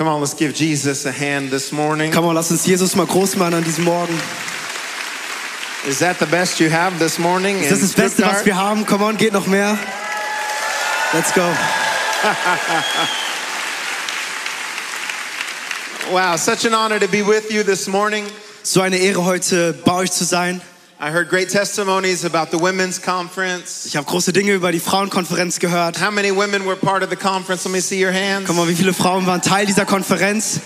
Come on, let's give Jesus a hand this morning. Komm lass uns Jesus mal groß machen an diesem Morgen. Is that the best you have this morning? Ist das das Beste, was wir haben? Komm on, geht noch mehr. Let's go. Wow, such an honor to be with you this morning. So eine Ehre, heute bei euch zu sein. I heard great testimonies about the women's conference. Ich habe große Dinge über die Frauenkonferenz gehört. How many women were part of the conference? Let me see your hands. Komm mal, wie viele Frauen waren Teil dieser Konferenz?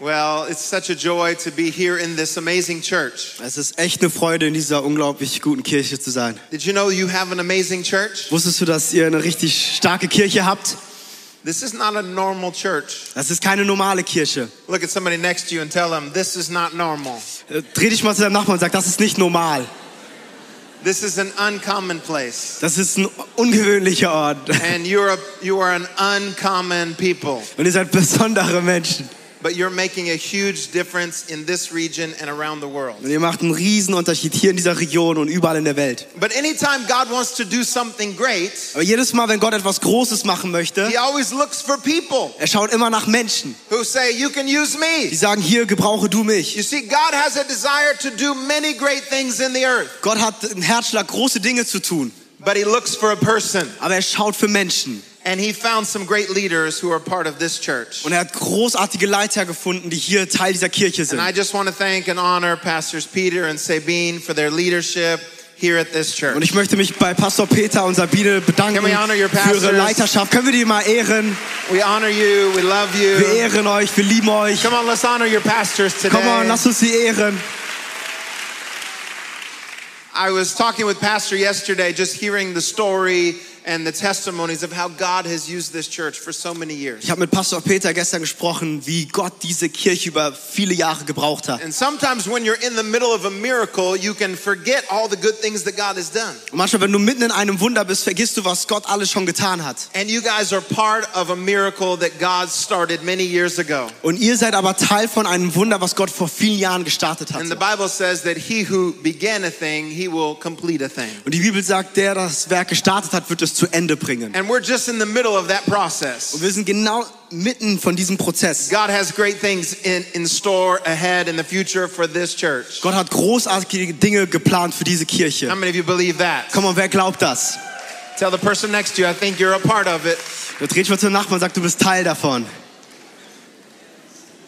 Well, it's such a joy to be here in this amazing church. Es ist echt eine Freude, in dieser unglaublich guten Kirche zu sein. Did you know you have an amazing church? Wusstest du, dass ihr eine richtig starke Kirche habt? This is not a normal church. Das ist keine normale Kirche. Look at somebody next to you and tell them, this is not normal. Äh, Dreh dich mal zu deinem Nachbarn und sag, das ist nicht normal. This is an uncommon place. Das ist ein ungewöhnlicher Ort. And you're a, you are an uncommon people. Und ihr seid besondere Menschen. But you're making a huge difference in this region and around the world. Und ihr macht einen riesen Unterschied hier in dieser Region und überall in der Welt. But anytime God wants to do something great, Aber jedes Mal, wenn Gott etwas Großes machen möchte, He always looks for people er schaut immer nach Menschen, who say, You can use me. die sagen, hier, gebrauche du mich. You see, God has a desire to do many great things in the earth, Gott hat einen Herzschlag, große Dinge zu tun. but He looks for a person. Aber er schaut für Menschen. And He found some great leaders who are part of this church. Und er hat großartige Leiter gefunden, die hier Teil dieser Kirche sind. And I just want to thank and honor Pastors Peter and Sabine for their leadership here at this church. Und ich möchte mich bei Pastor Peter und Sabine bedanken Can we honor your für ihre? Leiterschaft. Können wir die mal ehren? We honor you, we love you. Wir ehren euch, wir lieben euch. Come on, let's honor your pastors Komm mal, today. lasst uns sie ehren. I was talking with Pastor yesterday, just hearing the story and the testimonies of how God has used this church for so many years. Ich habe mit Pastor Peter gestern gesprochen, wie Gott diese Kirche über viele Jahre gebraucht hat. And sometimes when you're in the middle of a miracle, you can forget all the good things that God has done. Und manchmal, wenn du mitten in einem Wunder bist, vergisst du, was Gott alles schon getan hat. And you guys are part of a miracle that God started many years ago. Und ihr seid aber Teil von einem Wunder, was Gott vor vielen Jahren gestartet hat. And the Bible says that he who began a thing, he will complete a thing. Und die Bibel sagt, der das Werk gestartet hat, wird es zu Ende bringen. And we're just in the middle of that process. Und wir sind genau mitten von diesem Prozess. God has great things in, in store ahead in the future for this church. Gott hat großartige Dinge geplant für diese How Kirche. many of you believe that? Komm mal, wer glaubt das? Tell the person next to you, I think you're a part of it. Dreht mal zum Nachbarn sagt, du bist Teil davon.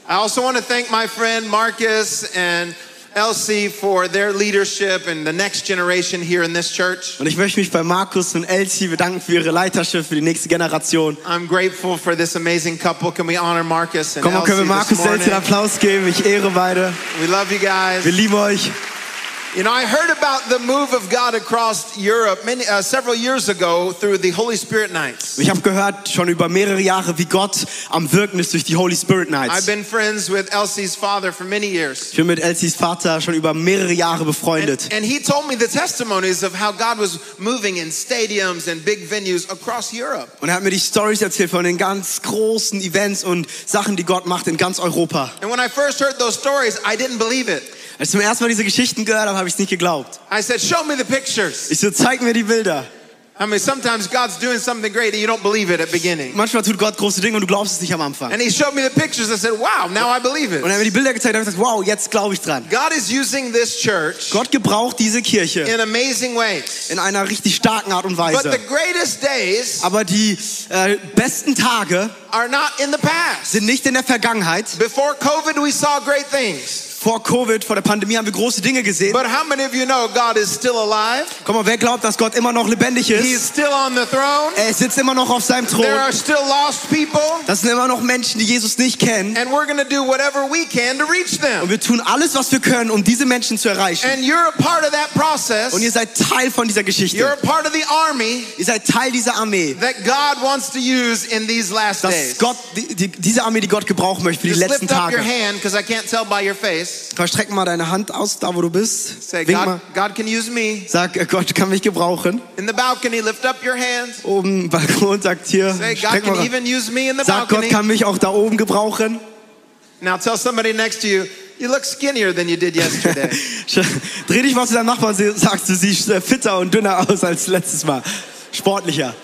I also want to thank my friend Marcus and Elsie for their leadership and the next generation here in this church. Und ich möchte mich bei Markus und Elsie bedanken für ihre Leiterschaft für die nächste Generation. I'm grateful for this amazing couple. Can we honor Marcus and Komm mal, können wir Elsie Markus und Elsie einen? Applaus geben? Ich ehre beide. We love you guys. Wir lieben euch. You know, I heard about the move of God across Europe many, uh, several years ago through the Holy Spirit Nights. Ich habe gehört schon über mehrere Jahre, wie Gott am Wirken ist durch die Holy Spirit Nights. I've been friends with Elsie's father for many years. Ich bin mit Elsies Vater schon über mehrere Jahre befreundet. And he told me the testimonies of how God was moving in stadiums and big venues across Europe. Und er hat mir die Stories erzählt von den ganz großen Events und Sachen, die Gott macht in ganz Europa. And when I first heard those stories, I didn't believe it. Als ich zum ersten Mal diese Geschichten gehört habe, habe ich es nicht geglaubt. I said, Show me the pictures. Ich so, zeig mir die Bilder. I mean, sometimes God's doing something great and you don't believe it at beginning. Manchmal tut Gott große Dinge und du glaubst es nicht am Anfang. And he showed me the pictures. I said, Wow, now I believe Und er hat mir it. die Bilder gezeigt und habe gesagt, wow, jetzt glaube ich dran. God is using this church Gott gebraucht diese Kirche in amazing ways. in einer richtig starken Art und But Weise. the greatest days Aber die äh, besten Tage are not in the past. sind nicht in der Vergangenheit. Before COVID, we saw great things. Vor Covid, vor der Pandemie haben wir große Dinge gesehen. But how many of you know God is still alive? Komm mal, wer glaubt, dass Gott immer noch lebendig He ist? is still on the throne. Er sitzt immer noch auf seinem Thron. There are still lost people. Das sind immer noch Menschen, die Jesus nicht kennen. And we're going to do whatever we can to reach Und them. wir tun alles, was wir können, um diese Menschen zu erreichen. And you're a part of that process. Und ihr seid Teil von dieser You're a Geschichte. part of the army Ihr seid Teil dieser Armee. that God wants to use in these last days. Gott, die, die, diese Armee, die Gott gebrauchen möchte für die Just letzten lift up your Tage. hand because I can't tell by your face. Komm, streck mal deine Hand aus, da wo du bist. Say, Wink God, mal. God can use me. Sag, äh, Gott kann mich gebrauchen. In the balcony, lift up your hand. Oben Balkon sagt hier, Say, God can even use me in the Sag, Gott balcony. kann mich auch da oben gebrauchen. Now tell somebody next to you, you look skinnier than you did yesterday. Dreh dich mal zu deinem Nachbarn und sagst, du siehst äh, fitter und dünner aus als letztes Mal. Sportlicher.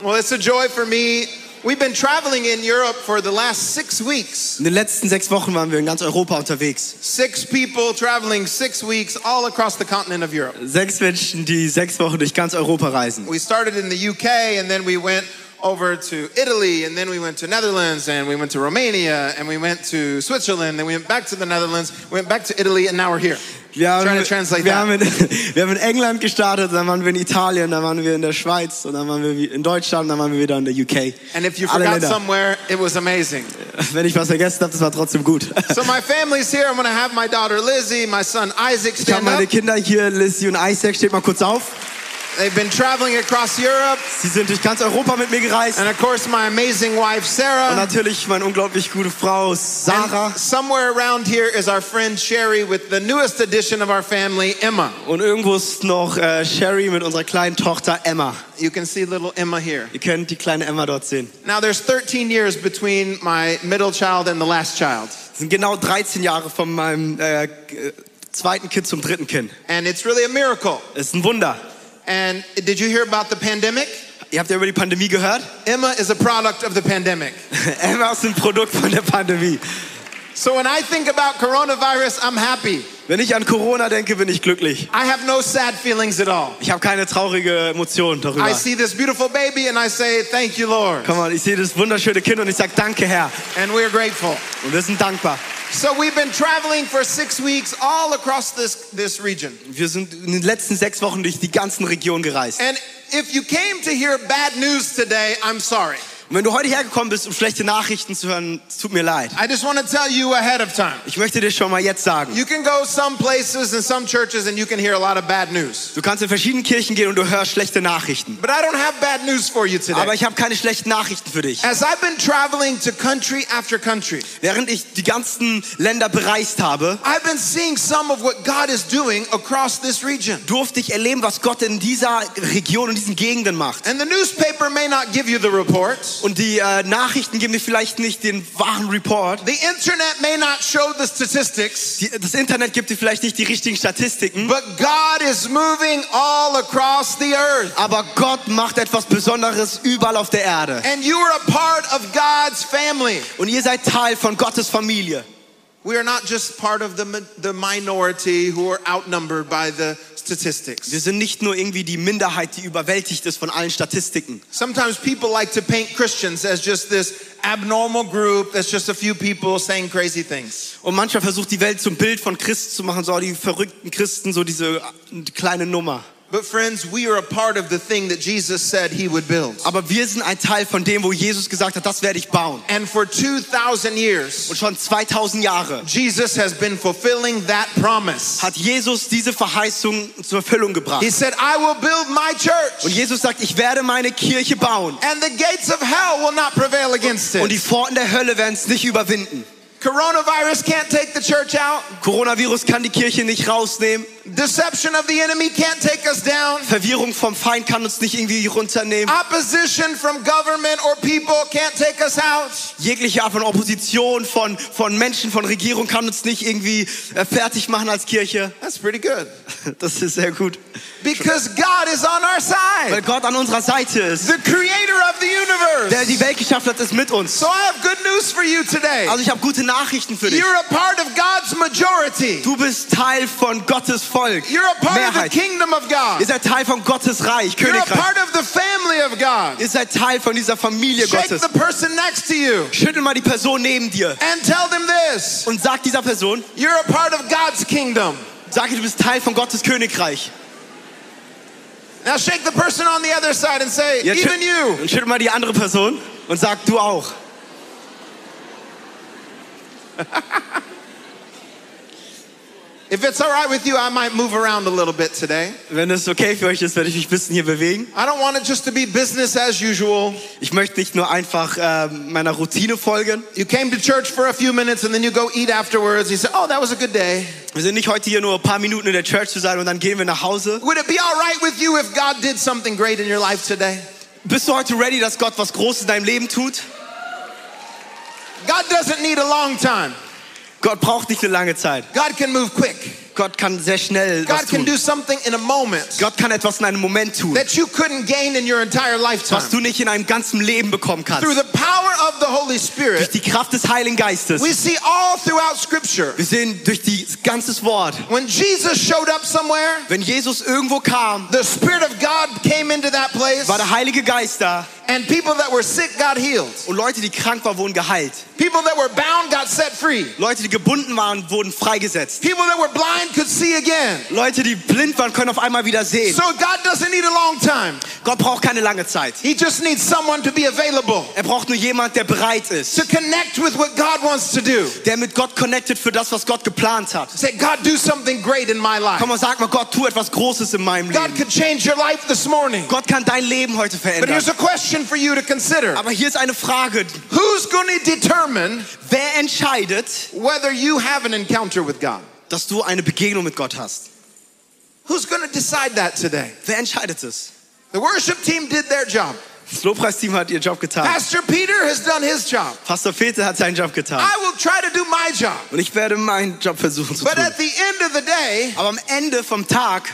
Well, it's a joy for me. We've been traveling in Europe for the last six weeks. In den letzten sechs Wochen waren wir in ganz Europa unterwegs. Six people traveling six weeks all across the continent of Europe. Sechs Menschen, die sechs Wochen durch ganz Europa reisen. We started in the UK and then we went over to Italy and then we went to Netherlands and we went to Romania and we went to Switzerland and we went back to the Netherlands, went back to Italy and now we're here. Wir haben, wir, haben in, wir haben in England gestartet, dann waren wir in Italien, dann waren wir in der Schweiz und dann waren wir in Deutschland, dann waren wir wieder in der UK. And if you Alle forgot Länder. somewhere, it was amazing. Wenn ich was vergessen habe, das war trotzdem gut. So my family's here. I'm to have my daughter Lizzie, my son Isaac Ich habe stand meine. Kinder hier, Lizzie und Isaac, steht mal kurz auf. They've been traveling across Europe. Sie sind durch ganz Europa mit mir gereist. And of course, my amazing wife, Und Sarah. natürlich meine unglaublich gute Frau Sarah. And somewhere around here is our friend Sherry with the newest addition of our family, Emma. Und irgendwo ist noch äh, Sherry mit unserer kleinen Tochter Emma. You can see little Emma here. Ihr könnt die kleine Emma dort sehen. Now, there's 13 years between my middle child and the last child. Das sind genau 13 Jahre von meinem äh, zweiten Kind zum dritten Kind. And it's really a miracle. Das ist ein Wunder. And did you hear about the pandemic? Ihr habt ja über die Pandemie gehört. Emma is a product of the pandemic. Emma ist ein Produkt von der Pandemie. So when I think about coronavirus, I'm happy. Wenn ich an Corona denke, bin ich glücklich. I have no sad feelings at all. Ich habe keine traurige Emotion darüber. I see this beautiful baby and I say, Thank you, Lord. Komm mal, ich sehe das wunderschöne Kind und ich sage Danke, Herr. And we're grateful. Und wir sind dankbar. So we've been traveling for six weeks all across this, this region. Wir sind in den letzten sechs Wochen durch die ganzen Region gereist. And if you came to hear bad news today, I'm sorry. Und wenn du heute hergekommen bist, um schlechte Nachrichten zu hören, es tut mir leid. I just want to tell you ahead of time. Ich möchte dir schon mal jetzt sagen. You can go some places and some churches and you can hear a lot of bad news. Du kannst in verschiedenen Kirchen gehen und du hörst schlechte Nachrichten. But I don't have bad news for you Aber today. ich habe keine schlechten Nachrichten für dich. As I've been traveling to country after country, Während ich die ganzen Länder bereist habe, I've been seeing some of what God is doing across this region. durfte ich erleben, was Gott in dieser Region und diesen Gegenden macht. And the newspaper may not give you the report. Und die äh, Nachrichten geben dir vielleicht nicht den wahren Report. The internet may not show the statistics, Die, das Internet gibt dir vielleicht nicht die richtigen Statistiken. but God is moving all across the earth. Aber Gott macht etwas Besonderes überall auf der Erde. And you are a part of God's family. Und ihr seid Teil von Gottes Familie. We are not just part of the, the minority who are outnumbered by the statistics. Wir sind nicht nur irgendwie die Minderheit, die überwältigt ist von allen Statistiken. Sometimes people like to paint Christians as just this abnormal group that's just a few people saying crazy things. Und manchmal versucht die Welt zum Bild von Christen zu machen, so die verrückten Christen, so diese kleine Nummer. But friends, we are a part of the thing that Jesus said he would build. Aber wir sind ein Teil von dem, wo Jesus gesagt hat, das werde ich bauen. And for 2,000 years, Und schon 2000 Jahre Jesus has been fulfilling that promise. hat Jesus diese Verheißung zur Erfüllung gebracht. He said, I will build my Und church, Jesus sagt, ich werde meine Kirche bauen. and the gates of hell will not prevail against Und die it. Pforten der Hölle werden es nicht überwinden. Coronavirus can't take the church out. Coronavirus kann die Kirche nicht rausnehmen. Deception of the enemy can't take us down. Verwirrung vom Feind kann uns nicht irgendwie runternehmen. Opposition from government or people can't take us out. Jegliche Art von Opposition, von, von Menschen, von Regierung kann uns nicht irgendwie äh, fertig machen als Kirche. That's pretty good. Das ist sehr gut. Because God is on our Weil side. Gott an unserer Seite ist. The creator of the Der die universe. Welt geschaffen hat, ist mit uns. So I have good news for you today. Also ich habe gute Nachrichten für dich. You're a part of God's majority. Du bist Teil von Gottes Volk. You're a part of the Mehrheit. kingdom of Ihr God. seid Teil von Gottes Reich, You're a Königreich. part of the family of God. Ihr seid Teil von dieser Familie Shake Gottes. the person next to you Schüttel mal die Person neben dir and tell them this. und sag dieser Person, You're a part of God's kingdom. sag ihr, du bist Teil von Gottes Königreich. Now shake the person on the other side and say, Jetzt even you. und schüttel mal die andere Person und sag du auch. If it's all right with you, I might move around a little bit today. Wenn es okay für euch ist, werde ich mich ein bisschen hier bewegen. I don't want it just to be business as usual. Ich möchte nicht nur einfach äh, meiner Routine folgen. You came to church for a few minutes and then you go eat afterwards. You say, oh, that was a good day. Wir sind nicht heute hier nur ein paar Minuten in der Church zu sein und dann gehen wir nach Hause. Would it be all right with you if God did something great in your life today? Bist du heute ready, dass Gott was Großes in deinem Leben tut? God doesn't need a long time. Gott braucht nicht eine lange Zeit. God can move quick. Gott kann sehr schnell was God can tun. do something in a moment Gott kann etwas in einem Moment tun, that you couldn't gain in your entire lifetime. was du nicht in einem ganzen Leben bekommen kannst. Through the power of the Holy Durch Spirit, die Kraft des Heiligen Geistes. we see all throughout Scripture. Wir sehen durch die ganzes Wort. When Jesus showed up somewhere, Wenn Jesus irgendwo kam, the Spirit of God came into that place, war der Heilige Geist da and people that were sick got healed. und Leute, die krank waren, wurden geheilt. People that were bound got set free. Leute, die gebunden waren, wurden freigesetzt. People that were blind could see again. Leute, die blind waren, können auf einmal wieder sehen. So God doesn't need a long time. Gott braucht keine lange Zeit. He just needs someone to be available Er braucht nur jemand, der bereit ist, to connect with what God wants to do. der mit Gott connected für das, was Gott geplant hat. Say, God, do something great in my life. Komm mal, sag mal, Gott, tu etwas Großes in meinem God Leben. could change your life this morning. Gott kann dein Leben heute verändern. But here's a question for you to consider. Aber hier ist eine Frage. Who's going to determine Wer entscheidet, whether you have an encounter with God? dass du eine Begegnung mit Gott hast? Who's going to decide that today? Wer entscheidet es? The worship team did their job. Das Lobpreisteam hat ihr Job getan. Pastor Peter has done his job. Pastor Peter hat seinen Job getan. I will try to do my job. Und ich werde meinen Job versuchen zu But tun. at the end of the day, Aber am Ende vom Tag,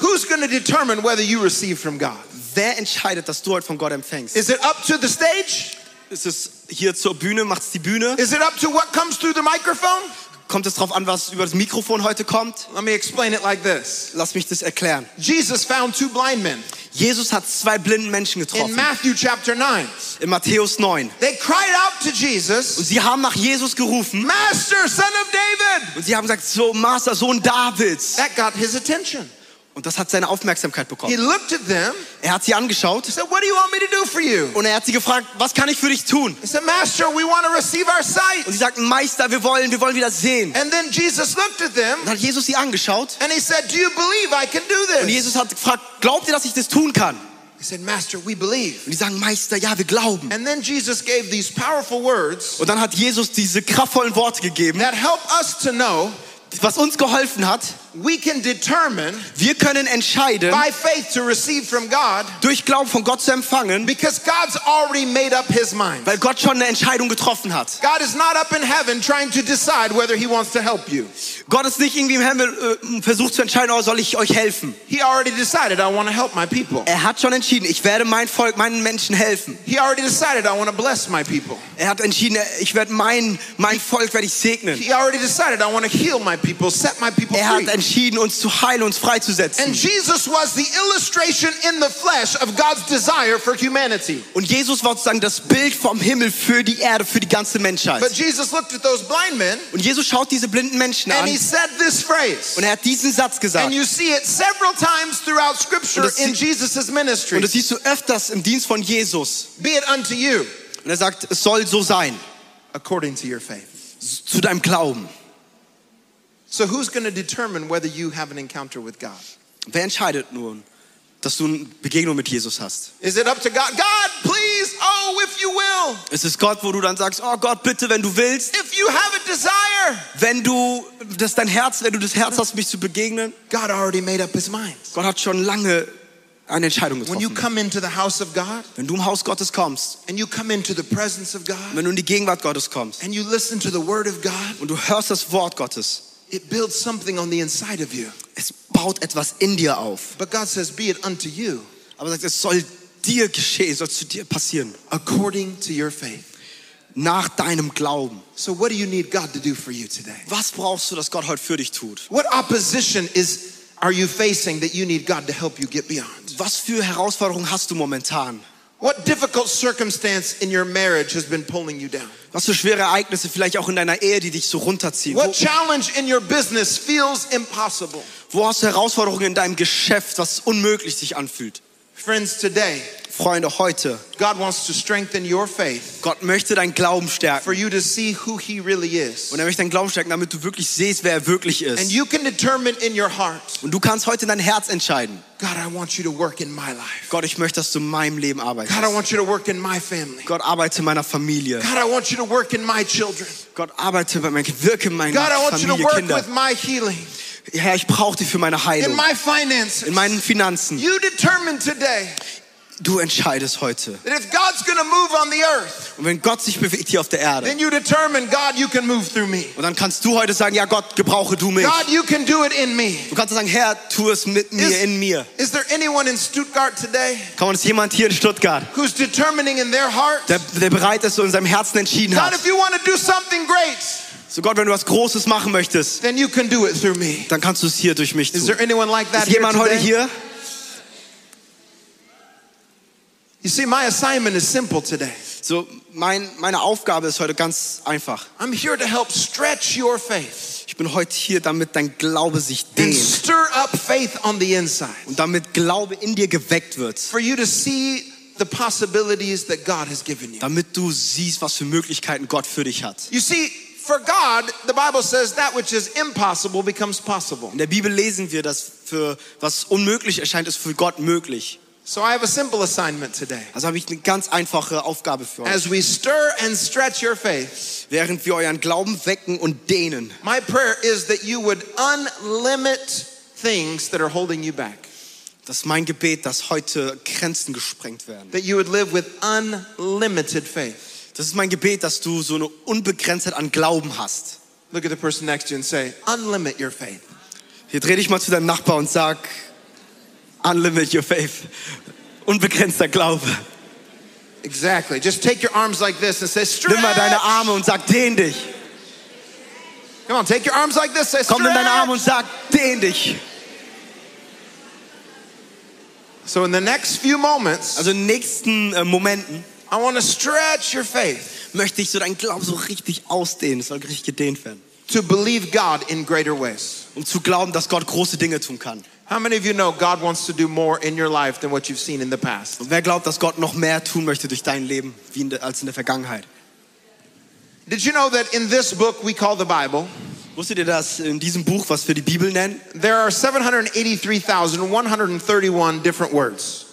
who's going to determine whether you receive from God? wer entscheidet, dass du heute von Gott empfängst? Is it up to the stage? Ist es hier zur Bühne, macht es die Bühne? Is it up to what comes through the microphone? Kommt es darauf an, was über das Mikrofon heute kommt? Let me explain it like this. Lass mich das erklären. Jesus found two blind men Jesus hat zwei blinden Menschen in getroffen. Matthew chapter 9. In Matthäus 9. They cried out to Und Jesus, sie haben nach Jesus gerufen. Master, son of David. Und sie haben gesagt, so, Master, Sohn Davids. That got his attention. Und das hat seine Aufmerksamkeit He bekommen. looked at them, Er hat sie angeschaut said, What do you want me to do for you? und er hat sie gefragt, was kann ich für dich tun? He said, Master, we want to receive our Und sight. sie sagten, Meister, wir wollen, wir wollen wieder sehen. And then Jesus looked at them Dann hat Jesus sie angeschaut and he said, Do you believe I can do und this? Jesus hat gefragt, glaubt ihr, dass ich das tun kann? He said, Master, we believe. Und die sagen, Meister, ja, wir glauben. And then Jesus gave these powerful words Und dann hat Jesus diese kraftvollen Worte gegeben, that help us to know was uns geholfen hat. Wir können entscheiden, by faith to receive from God durch Glauben von Gott zu empfangen, because God's already made up his mind. weil Gott schon eine Entscheidung getroffen hat. Gott ist nicht irgendwie im Himmel äh, versucht zu entscheiden, oh, soll ich euch helfen? Decided. Er hat schon entschieden, ich werde mein Volk, meinen Menschen helfen. Decided. Er hat entschieden, ich werde mein, mein Volk werde ich segnen. He already decided I want to heal my people, set my people Er hat entschieden, uns zu heilen, uns And freizusetzen. Jesus was the illustration in the flesh of God's desire for humanity. Und Jesus war sozusagen das Bild vom Himmel für die Erde, für die ganze But Menschheit. Jesus looked at those blind men Und Jesus schaut diese blinden Menschen and an he said this phrase. und er hat diesen Satz And gesagt. you see it several times throughout scripture Und in das siehst du öfters im Dienst von Jesus. Be it unto you Und er sagt, es soll so sein, according to your faith. zu deinem Glauben. So who's going to determine whether you have an encounter with God? Wer entscheidet nun, dass du eine Begegnung mit Jesus hast? Is it up to God? God, please, oh, if you will, Es ist Gott, wo du dann sagst, oh Gott, bitte, wenn du willst, if you have a desire. wenn du das dein Herz, wenn du das Herz hast, mich zu begegnen. God already made up his mind. Gott hat schon lange eine Entscheidung When you getroffen. come into the house of God Wenn du im Haus Gottes kommst, and you come into the presence of God wenn du in die Gegenwart Gottes kommst and you listen to the word of God, und du hörst das Wort Gottes, it builds something on the inside of you. es baut etwas in dir auf. But God says, be it unto you Aber er sagt, es soll dir geschehen, soll zu dir passieren, according to your faith. nach deinem Glauben. So what do you need God to do for you today? Was brauchst du, dass Gott heute für dich tut? What opposition is are you facing that you need God to help you get beyond? Was für Herausforderungen hast du momentan? What difficult circumstance in your marriage has been pulling you down? Was für schwere Ereignisse vielleicht auch in deiner Ehe, die dich so runterziehen? What challenge in your business feels impossible? wo hast du Herausforderungen in deinem Geschäft, was unmöglich sich anfühlt? Friends, today, Freunde, heute, God wants to strengthen your faith Gott möchte deinen Glauben for stärken. you to see who He really is. Und er möchte deinen Glauben stärken, damit du wirklich siehst, wer er wirklich And ist. you can determine in your heart, Und du kannst heute in dein Herz entscheiden. God, I want you to work in my life. Gott, ich möchte, dass du in meinem Leben arbeitest. God, I want you to work in my family. Gott, arbeite in meiner Familie. God, I want you to work in my children. Gott, arbeite bei meinem Kind. Wirke in meiner God, I want you to Familie, work Kinder. with my healing, Herr, ich brauche dich für meine in Heilung. my finances. In meinen Finanzen. You determine today Du entscheidest heute. earth, Und wenn Gott sich bewegt hier auf der Erde, God, you can move through me. und dann kannst du heute sagen, ja Gott, gebrauche du mich. God, you can do it in me. Du kannst sagen, Herr, tu es mit mir, Is, in mir. is there anyone in Stuttgart today Kann man es jemand hier in Stuttgart, who's determining in their heart, der, der bereit ist und in seinem Herzen entschieden God, hat, if you want to do something great, so Gott, wenn du was Großes machen möchtest, then you can do it through me. dann kannst du es hier durch mich Is tun. there anyone like that Ist here jemand heute today? hier? You see, my assignment is simple today. So, mein, meine Aufgabe ist heute ganz einfach. I'm here to help stretch your faith Ich bin heute hier, damit dein Glaube sich and dehnt stir up faith on the inside und damit Glaube in dir geweckt wird. for you to see the possibilities that God has given you. Damit du siehst, was für Möglichkeiten Gott für dich hat. You see, for God, the Bible says that which is impossible becomes possible. In der Bibel lesen wir, dass für was unmöglich erscheint, ist für Gott möglich. So I have a simple assignment today. Also habe ich eine ganz einfache Aufgabe für euch. As we stir and stretch your faith, Während wir euren Glauben wecken und dehnen, my prayer is that you would unlimit things that are holding you back. das ist mein Gebet, dass heute Grenzen gesprengt werden. That you would live with unlimited faith. Das ist mein Gebet, dass du so eine Unbegrenztheit an Glauben hast. Look at the person next to you and say, unlimit your faith. Hier dreh dich mal zu deinem Nachbar und sag, unlimit your faith. Unbegrenzter Glaube. Exactly. Just take your arms like this and say, stretch. Nimm mal deine Arme und sag, dehn dich. Come on, take your arms like this. Say, Komm in deine Arme und sag, dehn dich. So in the next few moments, Also in den nächsten äh, Momenten I want to stretch your faith möchte ich so deinen Glauben so richtig ausdehnen. Es soll richtig gedehnt werden. to believe God in greater ways. Um zu glauben, dass Gott große Dinge tun kann. How many of you know God wants to do more in your life than what you've seen in the past? Wer glaubt, dass Gott noch mehr tun möchte durch dein Leben wie in der, als in der Vergangenheit? Did you know that in this book we call the Bible, Wusstet ihr, dass in diesem Buch, was wir die Bibel nennen, there are 783,131 different words.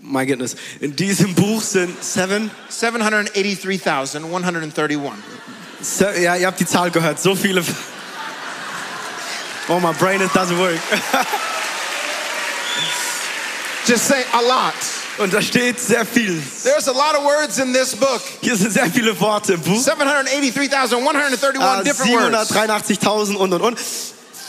my goodness, in diesem Buch sind seven, 783,131. se ja, ihr habt die Zahl gehört, so viele. Oh, my brain it doesn't work. Just say a lot. Und da steht sehr viel. There's a lot of words in this book. Hier sind sehr viele Worte im Buch. 783,131 Äh, ah, different words. 783.000 und und und.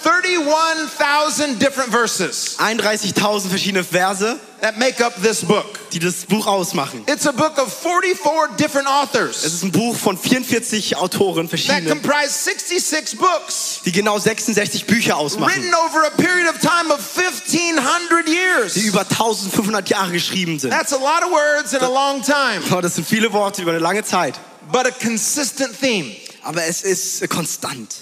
31,000 different verses 31.000 verschiedene Verse, that make up this book. die das Buch ausmachen. It's a book of 44 different Es authors ist ein Buch von 44 Autoren, that verschiedene, comprise 66 books die genau 66 Bücher ausmachen, written over a period of time of 1,500 die years. über 1500 Jahre geschrieben sind. That's a lot of words in a long time, Oh, das sind viele Worte über eine lange Zeit. but a consistent theme. Aber es ist konstant.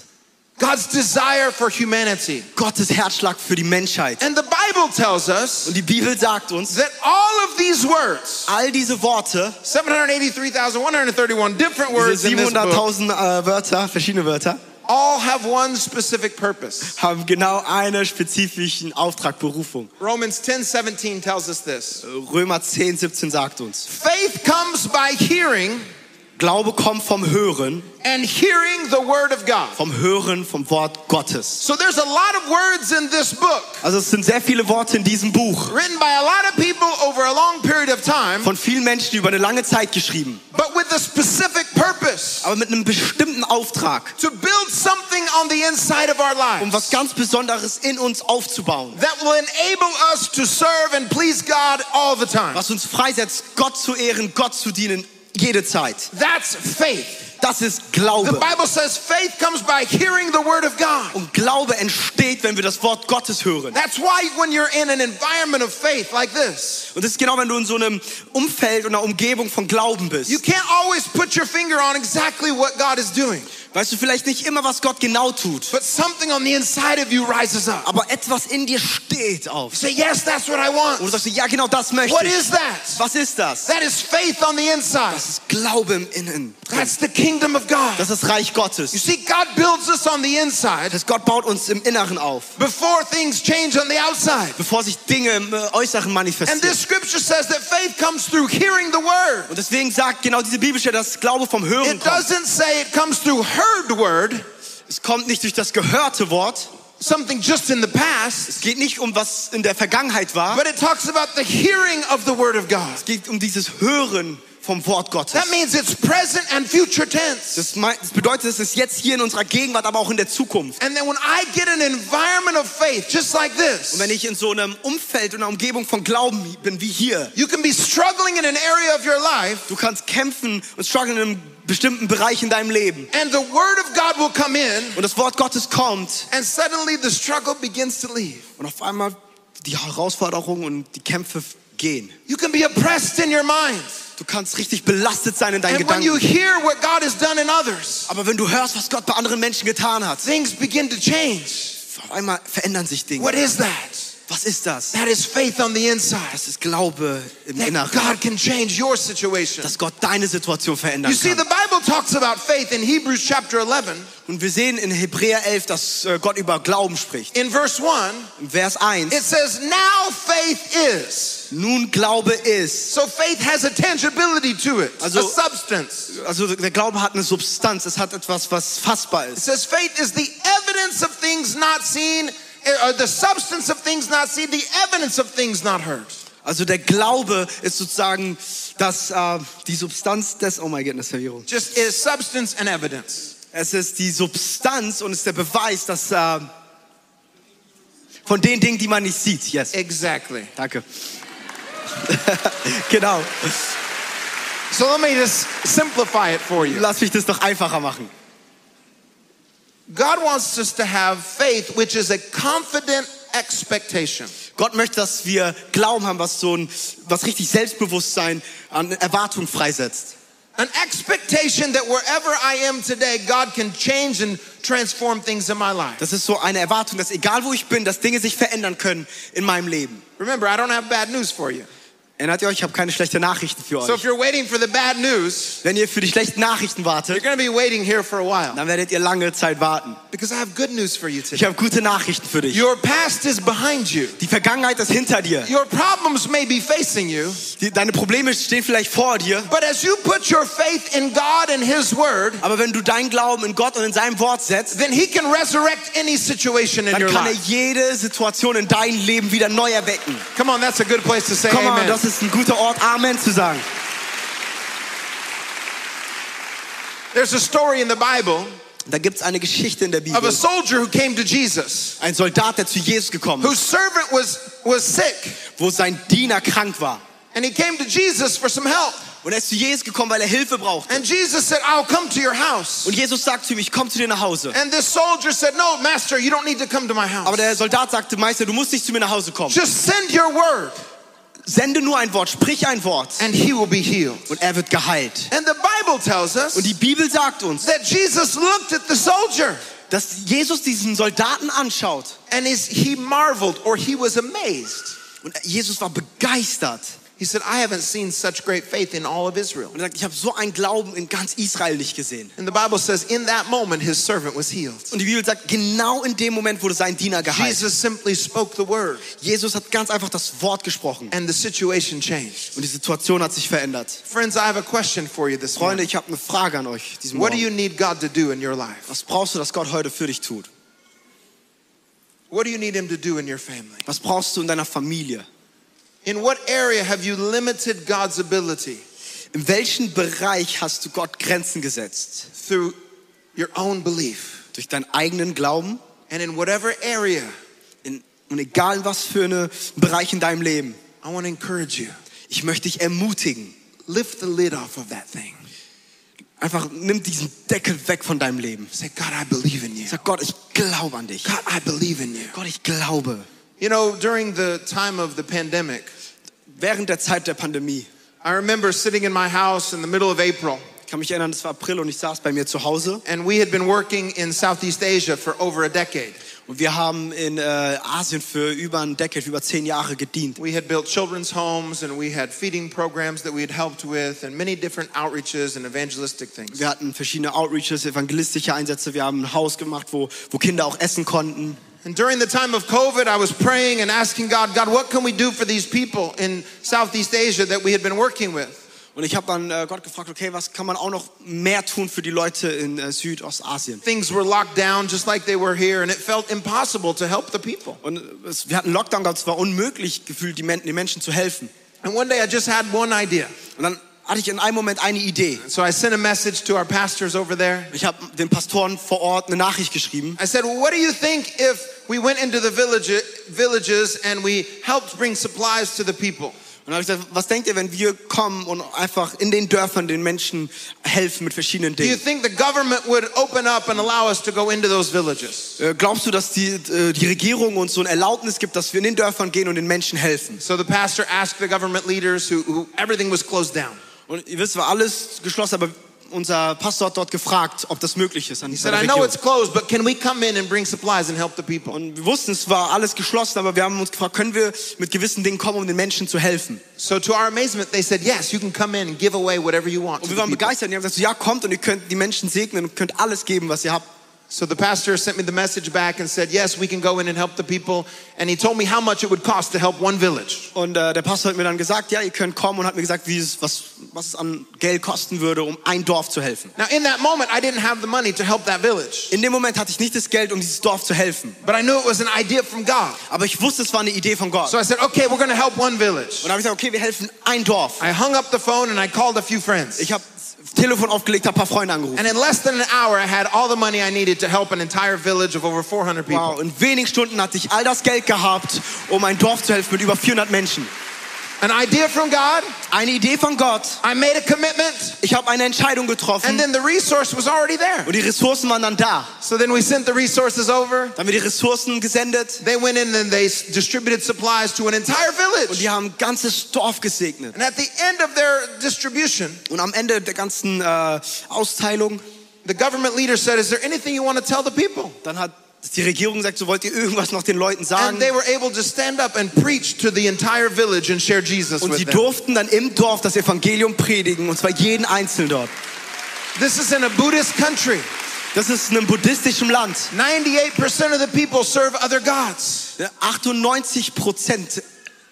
God's desire for humanity. Gottes Herzschlag für die Menschheit. And the Bible tells us Und die Bibel sagt uns, that all of these words, all diese Worte, 783,131 different words in this book, 700.000 äh, Wörter, verschiedene Wörter, all have one specific purpose. haben genau einen spezifischen Auftrag, Berufung. Romans 10:17 tells us this. Römer 10, 17 sagt uns, Faith comes by hearing Glaube kommt vom Hören, and hearing the word of God. vom Hören vom Wort Gottes. So there's a lot of words in this book. Also es sind sehr viele Worte in diesem Buch, written by a lot of people over a long period of time, von vielen Menschen über eine lange Zeit geschrieben, but with a specific purpose. Aber mit einem bestimmten Auftrag, to build something on the inside of our um was lives ganz Besonderes in uns aufzubauen, that will enable us to serve and please God all the time. was uns freisetzt, Gott zu ehren, Gott zu dienen, jede Zeit. That's faith. Das ist The Glaube. Bible says faith comes by hearing the word of God. Und Glaube entsteht, wenn wir das Wort Gottes hören. That's why when you're in an environment of faith like this, Und das ist genau, wenn du in so einem Umfeld und einer Umgebung von Glauben bist. you can't always put your finger on exactly what God is doing, Weißt du vielleicht nicht immer, was Gott genau tut, but something on the inside of you rises up. aber etwas in dir steht auf. You say, Yes, that's what I Und want. du sagst, ja genau das möchte What ich. is that? Was ist das? That is faith on the inside. Das ist Glaube im Innen. That's the kingdom of God. Das ist Reich You Gottes. see, God builds us on the inside Das Gott baut uns im Inneren auf, before things change on the outside. bevor sich Dinge im äh, Äußeren And manifestieren. this scripture says that faith comes through hearing the word. Und deswegen sagt genau diese Bibelstelle, dass Glaube vom Hören It kommt. doesn't say it comes through heard word, Es kommt nicht durch das gehörte Wort. something just in the past, Es geht nicht um was in der Vergangenheit war. but it talks about the hearing of the word of God. Es geht um dieses Hören vom Wort Gottes. That means it's present and future tense. Das, das bedeutet, es ist jetzt hier in unserer Gegenwart, aber auch in der Zukunft. And then when I get an environment of faith, just like Und this, wenn ich in so einem Umfeld und einer Umgebung von Glauben bin wie hier, you can be struggling in an area of your life, du kannst kämpfen und strugglen in einem bestimmten Bereich in deinem Leben. and the word of God will come in, Und das Wort Gottes kommt and suddenly the struggle begins to leave. und auf einmal die Herausforderungen und die Kämpfe gehen. You can be oppressed in your mind. Du kannst richtig belastet sein in deinen And when you Gedanken. hear what God has done in others, Aber wenn du hörst, was Gott bei anderen Menschen getan hat, things begin to change. auf einmal verändern sich Dinge. What is that? Was ist das? That is faith on the inside. Das ist Glaube im That Inneren, God can change your situation. dass Gott deine Situation verändern You see, the Bible talks about faith in Hebrews chapter 11. Und wir sehen in Hebräer 11, dass äh, Gott über Glauben spricht. In verse 1, In Vers 1, it says, Now faith is. nun Glaube ist. So faith has a tangibility to it, Also- a substance. Also der Glaube hat eine Substanz, es hat etwas, was fassbar It ist. says faith is the evidence of things not seen, the substance of things not seen, the evidence of things not heard. Also der Glaube ist sozusagen das, äh, die Substanz des, oh my goodness, Verwirrung. Just is substance and evidence. Es ist die Substanz und es ist der Beweis, dass äh, von den Dingen, die man nicht sieht. Yes. Exactly. Danke. genau. So let me just simplify it for you. Lass mich das doch einfacher machen. God wants us to have faith, which is a confident expectation. Gott möchte, dass wir Glauben haben, was so ein, was richtig Selbstbewusstsein an Erwartung freisetzt. An expectation that wherever I am today, God can change and transform things in my life. Das ist so eine Erwartung, dass egal wo ich bin, dass Dinge sich verändern können in meinem Leben. Remember, I don't have bad news for you. Erinnert ihr euch, ich habe keine schlechten Nachrichten für So euch. if you're waiting for the bad news, Wenn ihr für die schlechten Nachrichten you're wartet, going to be waiting here for a while dann werdet ihr lange Zeit warten. because I have good news for you Ich today. habe gute Nachrichten für dich. Your past is behind you. Die Vergangenheit ist hinter dir. Your problems may be facing you, Die, deine Probleme stehen vielleicht vor dir. but as you put your faith in God and His Word, Aber wenn du deinen Glauben in Gott und in seinem Wort setzt, then He can resurrect any situation in dann your kann er life. jede Situation in deinem Leben wieder neu erwecken. Come on, that's a good place to say Komm mal, amen. Ist ein guter Ort, Amen zu sagen. There's a story in the Bible Da gibt es eine Geschichte in der of a Bibel. soldier who came to Jesus, Ein Soldat, der zu Jesus gekommen ist, whose servant was, was sick, wo sein Diener krank war. and he came to Jesus for some help. Und er ist zu Jesus gekommen, weil er Hilfe brauchte. And Jesus said, I'll come to your house. Und Jesus sagt zu ihm, ich komme zu dir nach Hause. And this soldier said, No, Master, you don't need to come to my house. Aber der Soldat sagte, Meister, du musst nicht zu mir nach Hause kommen. Just send your word, Sende nur ein Wort, sprich ein Wort and he will be healed. und er wird geheilt. And the Bible tells us Und die Bibel sagt uns, that Jesus looked at the soldier dass Jesus diesen Soldaten anschaut and he marveled or he was amazed. und Jesus war begeistert. He said, I haven't seen such great faith in all of Israel. Und er sagt, ich habe so einen Glauben in ganz Israel nicht gesehen. And the Bible says, in that moment, his servant was healed. Und die Bibel sagt, genau in dem Moment wurde sein Diener geheilt. Jesus simply spoke the word, Jesus hat ganz einfach das Wort gesprochen and the situation changed. und die Situation hat sich verändert. Friends, I have a question for you this Freunde, morning. ich habe eine Frage an euch diesen What do you need God to do in your life? Was brauchst du, dass Gott heute für dich tut? What do you need Him to do in your family? Was brauchst du in deiner Familie? In what area have you limited God's ability In welchem Bereich hast du Gott Grenzen gesetzt? through your own belief? Durch deinen eigenen Glauben? And in whatever area, In, und egal was für einen Bereich in deinem Leben. I want to encourage you Ich möchte dich ermutigen. lift the lid off of that thing. Einfach nimm diesen Deckel weg von deinem Leben. Say, God, I believe in you. Sag Gott, ich glaube an dich. God, I believe in you. Gott, ich glaube. You know, during the time of the pandemic, Während der Zeit der Pandemie, I remember sitting in my house in the middle of April, ich kann mich erinnern, es war April und ich saß bei mir zu Hause and we had been working in Southeast Asia for over a decade. und wir haben in äh, Asien für über ein Decade, über zehn Jahre gedient. We had built children's homes and we had feeding programs that we had helped with and many different outreaches and evangelistic things. Wir hatten verschiedene Outreaches, evangelistische Einsätze. Wir haben ein Haus gemacht, wo, wo Kinder auch essen konnten. And during the time of COVID, I was praying and asking God, God, what can we do for these people in Southeast Asia that we had been working with? Und ich habe dann äh, Gott gefragt, okay, was kann man auch noch mehr tun für die Leute in äh, Südostasien? Things were locked down just like they were here, and it felt impossible to help the people. Und es, wir hatten Lockdown es war unmöglich gefühlt, die, Men den Menschen zu helfen. And one day I just had one idea. Und dann hatte ich in einem Moment eine Idee. So I sent a message to our pastors over there. Ich habe den Pastoren vor Ort eine Nachricht geschrieben. I said, well, what do you think if we went into the village, villages and we helped bring supplies to the people? Und habe ich gesagt, was denkt ihr, wenn wir kommen und einfach in den Dörfern den Menschen helfen mit verschiedenen Do you Dingen? think the government would open up and allow us to go into those villages? Glaubst du, dass die, äh, die Regierung uns so ein Erlaubnis gibt, dass wir in den Dörfern gehen und den Menschen helfen? So the pastor asked the government leaders who, who everything was closed down. Und ihr wisst, war alles geschlossen, aber unser Pastor hat dort gefragt, ob das möglich ist. An? Und wir wussten, es war alles geschlossen, aber wir haben uns gefragt, können wir mit gewissen Dingen kommen, um den Menschen zu helfen? So to our amazement, they said, yes, you can come in and give away whatever you want. Und wir waren begeistert. Und die haben gesagt, ja, kommt und ihr könnt die Menschen segnen und könnt alles geben, was ihr habt. So the pastor sent me the message back and said, yes, we can go in and help the people. And he told me how much it would cost to help one village. Und äh, der Pastor hat mir dann gesagt, ja, ihr könnt kommen und hat mir gesagt, wie es, was, was es an Geld kosten würde, um ein Dorf zu helfen. Now, in that moment, I didn't have the money to help that village, In dem Moment hatte ich nicht das Geld, um dieses Dorf zu helfen. but I knew it was an idea from God. Aber ich wusste, es war eine Idee von Gott. So I said, okay, we're going to help one village. Und habe ich gesagt, okay, wir helfen ein Dorf. I hung up the phone and I called a few friends. Ich habe Telefon aufgelegt, habe ein paar Freunde angerufen. And in less than an hour, I had all the money I needed to help an entire village of over 400 people. Wow, in wenigen Stunden hatte ich all das Geld gehabt, um ein Dorf zu helfen mit über 400 Menschen. An idea from God. Eine Idee von Gott. I made a commitment, Ich habe eine Entscheidung getroffen. and then the resource was already there. und die Ressourcen waren dann da. So then we sent the resources over. Dann haben wir die Ressourcen gesendet They went in and they distributed supplies to an entire village. und die haben ein ganzes Dorf gesegnet. And at the end of their distribution, Und am Ende der ganzen äh, Austeilung, the government leader said, Is there anything you want to tell the people? dann hat die Regierung gesagt, so wollt ihr irgendwas noch den Leuten And sagen? they were able to stand up and preach to the entire village and share Jesus Und sie durften dann im Dorf das Evangelium predigen, und zwar jeden Einzelnen dort. This is in a Buddhist country. Das ist in einem buddhistischen Land. 98% of the people serve other gods. Ja, 98 Prozent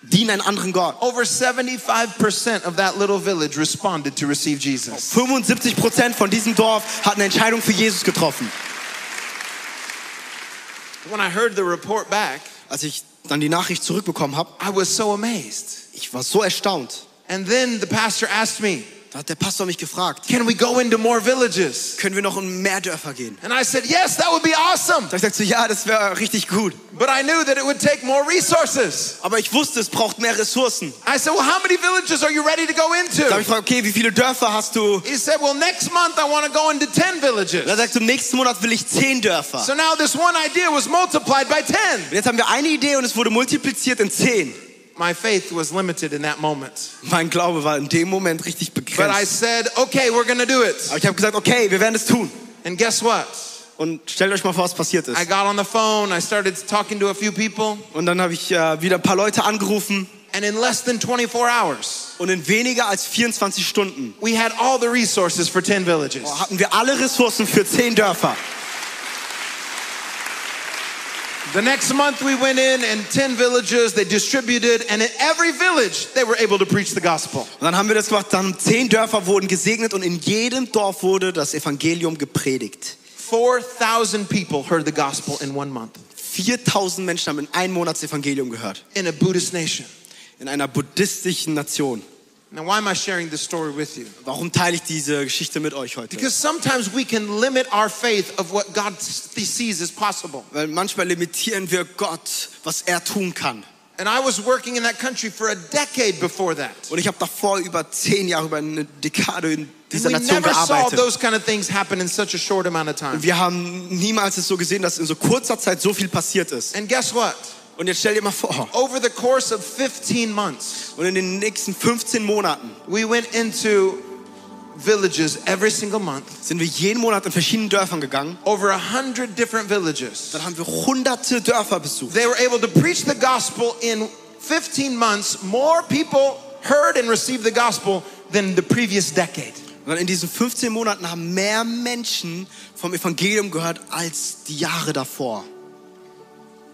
dienen einen anderen Gott. Over 75% of that little village responded to receive Jesus. 75 Prozent von diesem Dorf hatten eine Entscheidung für Jesus getroffen. When I heard the report back, Als ich dann die Nachricht zurückbekommen habe, I was so amazed. ich war so erstaunt. And then the pastor asked me, Da hat der Pastor mich gefragt, Can we go into more villages? können wir noch in mehr Dörfer gehen? And I said, Yes, that would be awesome. Da ich gesagt, so, ja, das wäre richtig gut. But I knew that it would take more resources. Aber ich wusste, es braucht mehr Ressourcen. I said, Well, how many villages are you ready to go Da habe ich into? gefragt, okay, wie viele Dörfer hast du? He said, Well, next month I want to go into 10 Da villages. sagt er, im nächsten Monat will ich zehn Dörfer. So now this one idea was multiplied by 10. Und jetzt haben wir eine Idee und es wurde multipliziert in zehn. My faith was limited in that moment. Mein Glaube war in dem Moment richtig But I begrenzt. said, Okay, we're to do it. Aber ich habe gesagt, okay, wir werden es tun. And guess what? Und stellt euch mal vor, was passiert I ist. got on the phone, I started talking to a few people, Und dann habe ich äh, wieder ein paar Leute angerufen and in less than 24 hours, und in weniger als 24 Stunden we had all the resources for 10 villages. hatten wir alle Ressourcen für zehn Dörfer. The next month we went in and 10 villages, they distributed, and in every village they were able to preach the gospel. Und dann haben wir das gemacht, dann zehn Dörfer wurden gesegnet und in jedem Dorf wurde das Evangelium gepredigt. 4,000 people heard the gospel in one month 4000 Menschen haben in einem Monat das Evangelium gehört. in a Buddhist nation. In einer buddhistischen Nation. Now, why am I sharing this story with you? Warum teile ich diese Geschichte mit euch heute? Because sometimes we can limit our faith of what God sees as possible. Weil manchmal limitieren wir Gott, was er tun kann. And I was working in that country for a decade before that. Und ich habe davor über zehn Jahre, über eine Dekade in And dieser we Nation never saw gearbeitet. those kind of things happen in such a short amount of time. Wir haben niemals es so gesehen, dass in so kurzer Zeit so viel passiert ist. And guess what? Und jetzt stell dir mal vor, Over the course of 15 months, und in den nächsten 15 Monaten we went into villages every single month, sind wir jeden Monat in verschiedenen Dörfern gegangen. over a hundred different villages. Dann haben wir hunderte Dörfer besucht. They were able to preach the gospel in 15 months. More people heard and received the gospel than the previous decade. Und in diesen 15 Monaten haben mehr Menschen vom Evangelium gehört als die Jahre davor.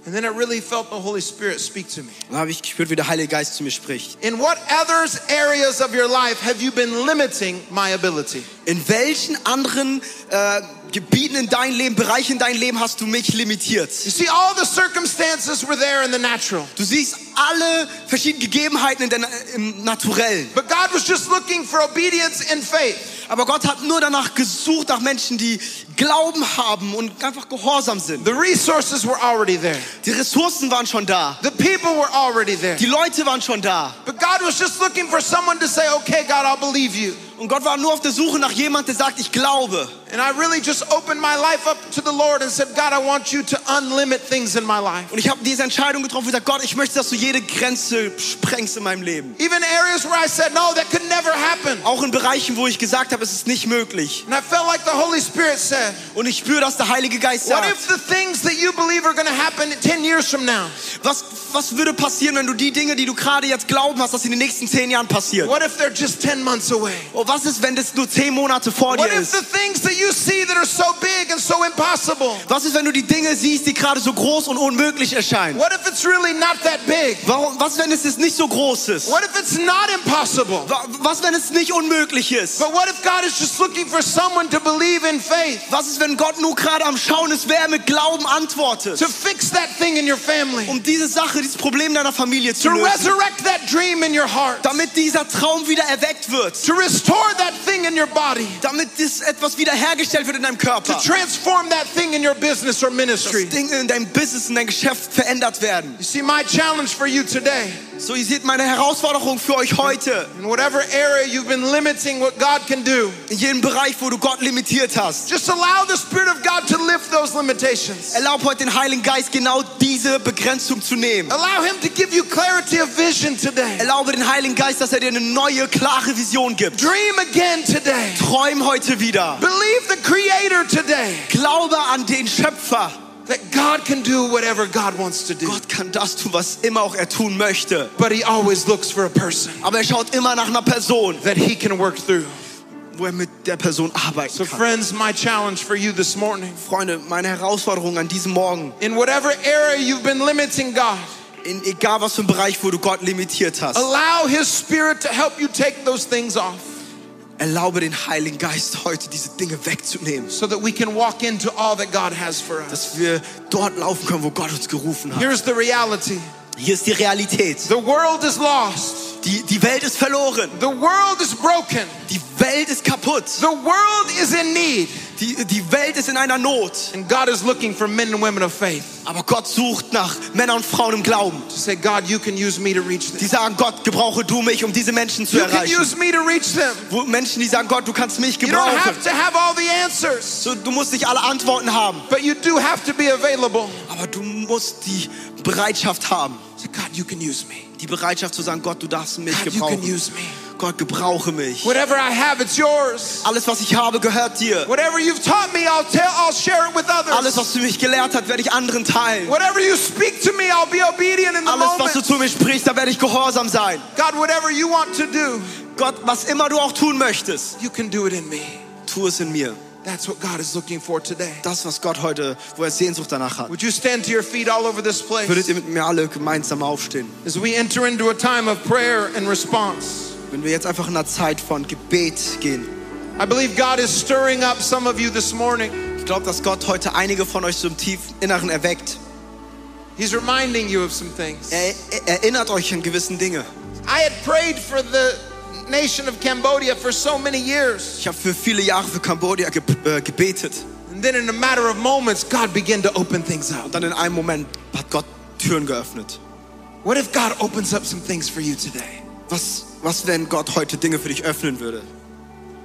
And then I really felt the Holy Spirit speak to me. Dann habe ich gespürt, wie der Heilige Geist zu mir spricht. In what other areas of your life have you been limiting my ability? In welchen anderen äh, Gebieten in deinem Leben, Bereichen in deinem Leben hast du mich limitiert? You see, all the circumstances were there in the natural. Du siehst alle verschiedenen Gegebenheiten in der, im Naturellen. But God was just looking for obedience and faith. Aber Gott hat nur danach gesucht, nach Menschen, die Glauben haben und einfach gehorsam sind. The resources were already there. Die Ressourcen waren schon da. The people were already there. Die Leute waren schon da. But God was just looking for someone to say, okay, God, I'll believe you. Und Gott war nur auf der Suche nach jemand, der sagt, ich glaube. And I really just opened my life up to the Lord and said, God, I want you to unlimit things in my life. Und ich habe diese Entscheidung getroffen und gesagt, Gott, ich möchte, dass du jede Grenze sprengst in meinem Leben. Even areas where I said, no, that could never happen. Auch in Bereichen, wo ich gesagt habe, es ist nicht möglich. And I felt like the Holy Spirit said, Und ich spüre, dass der Heilige Geist what sagt, if the things that you believe are going to happen 10 years from now? was, was würde passieren, wenn du die Dinge, die du gerade jetzt glauben hast, dass in den nächsten zehn Jahren passieren? What if they're just 10 months away? Oh, was ist, wenn das nur zehn Monate vor What dir if ist? the things that Was ist, wenn du die Dinge siehst, die gerade so groß und unmöglich erscheinen? What if it's really not that big? Warum, was, wenn es nicht so groß ist? What if it's not impossible? Wa- Was, wenn es nicht unmöglich ist? But what if God is just looking for someone to believe in faith, Was ist, wenn Gott nur gerade am Schauen ist, wer mit Glauben antwortet? to fix that thing in your family, Um diese Sache, dieses Problem deiner Familie zu to lösen. resurrect that dream in your heart, Damit dieser Traum wieder erweckt wird. to restore that thing in your body, Damit das etwas wiederhergestellt wird in deinem to Körper. transform that thing in your business or ministry. Dinge in deinem Business, in deinem Geschäft verändert werden. You see, my challenge for you today, So, ihr seht meine Herausforderung für euch heute. in whatever area you've been limiting what God can do, In jedem Bereich, wo du Gott limitiert hast. just allow the Spirit of God to lift those limitations. Erlaub heute den Heiligen Geist genau diese Begrenzung zu nehmen. Allow Him to give you clarity of vision today. Erlaube den Heiligen Geist, dass er dir eine neue, klare Vision gibt. Dream again today. Träum heute wieder. Believe the Creator today Glaube an den Schöpfer. That God can do whatever God wants to do. Gott kann das tun, was immer auch er tun möchte. But He always looks for a person Aber er schaut immer nach einer Person, that He can work through. wo er mit der Person arbeiten So, kann. friends, my challenge for you this morning Freunde, meine Herausforderung an diesem Morgen, in whatever area you've been limiting God, in egal was für ein Bereich, wo du Gott limitiert hast, allow His Spirit to help you take those things off erlaube den Heiligen Geist heute diese Dinge wegzunehmen, so that we can walk into all that God has for us. dass wir dort laufen können, wo Gott uns gerufen hat. Here's the reality Hier ist die Realität. the world is lost, Die, die Welt ist verloren. the world is broken, Die Welt ist kaputt. the world is in need, Die, die Welt ist in einer Not. and God is looking for men and women of faith Aber Gott sucht nach Männern und Frauen im Glauben. to say, God, you can use me to reach Die them. sagen, Gott, gebrauche du mich, um diese Menschen zu You can erreichen. use me to reach them. Wo Menschen, die sagen, Gott, du kannst mich You don't gebrauchen. have to have all the answers, So, du musst nicht alle Antworten haben, but you do have to be available. aber du musst die Bereitschaft haben. Say, God, you can use me. Die Bereitschaft zu sagen, Gott, du darfst mich God, you can gebrauchen. use me. Gott, gebrauche mich. Whatever I have, it's yours. Alles, was ich habe, gehört dir. Whatever you've taught me, I'll tell, I'll share it with Alles, others. was du mich gelehrt hast, werde ich anderen teilen. Whatever you speak to me, I'll be obedient in the Alles, was du zu mir sprichst, da werde ich gehorsam sein. God, whatever you want to do, Gott, was immer du auch tun möchtest, you can do it in me. tu es in mir. That's what God is looking for today. Das, was Gott heute, wo er Sehnsucht danach hat. Would you stand to your feet all over this place Würdet ihr mit mir alle gemeinsam aufstehen? as we enter into a time of prayer and response? Wenn wir jetzt einfach in einer Zeit von Gebet gehen. I believe God is stirring up some of you this morning. Ich glaube, dass Gott heute einige von euch so im tiefen Inneren erweckt. He's reminding you of some things. Er, er erinnert euch an gewissen Dinge. I had prayed for the nation of Cambodia for so many years. Ich habe für viele Jahre für Kambodscha ge äh, gebetet. And then in a matter of moments, God began to open things up. Und dann in einem Moment hat Gott Türen geöffnet. What if God opens up some things for you today? Was, was, wenn Gott heute Dinge für dich öffnen würde?